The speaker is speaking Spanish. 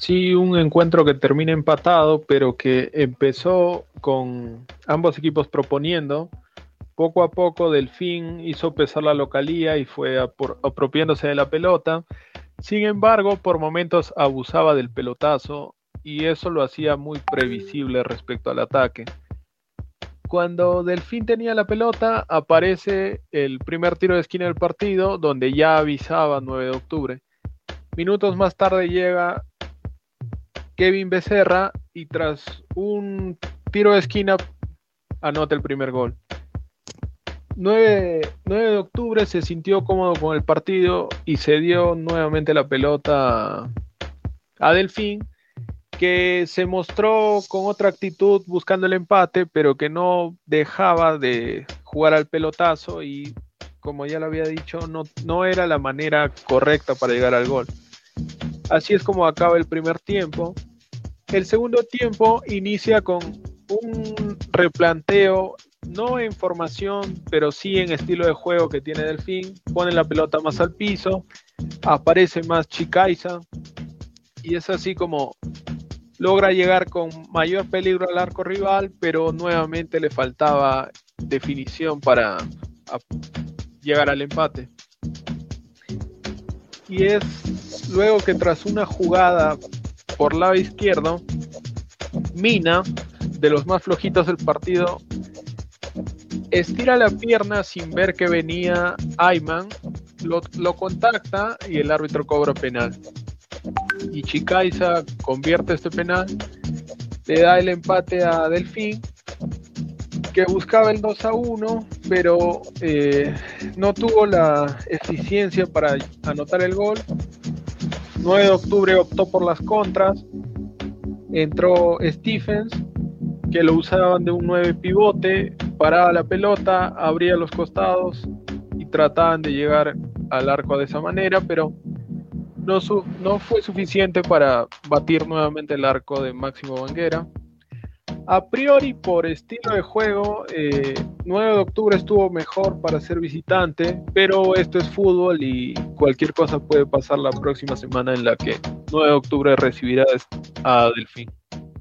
Sí, un encuentro que termina empatado, pero que empezó con ambos equipos proponiendo. Poco a poco Delfín hizo pesar la localía y fue apropiándose de la pelota. Sin embargo, por momentos abusaba del pelotazo y eso lo hacía muy previsible respecto al ataque. Cuando Delfín tenía la pelota, aparece el primer tiro de esquina del partido, donde ya avisaba 9 de octubre. Minutos más tarde llega Kevin Becerra y tras un tiro de esquina anota el primer gol. 9, de octubre se sintió cómodo con el partido y se dio nuevamente la pelota a Delfín, que se mostró con otra actitud buscando el empate, pero que no dejaba de jugar al pelotazo y como ya lo había dicho, no, no era la manera correcta para llegar al gol. Así es como acaba el primer tiempo el segundo tiempo inicia con un replanteo, no en formación, pero sí en estilo de juego que tiene Delfín. Pone la pelota más al piso, aparece más Chicaiza y es así como logra llegar con mayor peligro al arco rival, pero nuevamente le faltaba definición para llegar al empate. Y es luego que tras una jugada por lado izquierdo, Mina, de los más flojitos del partido, estira la pierna sin ver que venía Ayman, lo, contacta y el árbitro cobra penal. Y Chicaiza convierte este penal, le da el empate a Delfín, que buscaba el 2 a 1, pero eh, no tuvo la eficiencia para anotar el gol 9 de octubre optó por las contras. Entró Stephens, que lo usaban de un 9 pivote, paraba la pelota, abría los costados y trataban de llegar al arco de esa manera, pero no, no fue suficiente para batir nuevamente el arco de Máximo Banguera. A priori, por estilo de juego, 9 eh, de octubre estuvo mejor para ser visitante, pero esto es fútbol y cualquier cosa puede pasar la próxima semana en la que 9 de octubre recibirá a Delfín.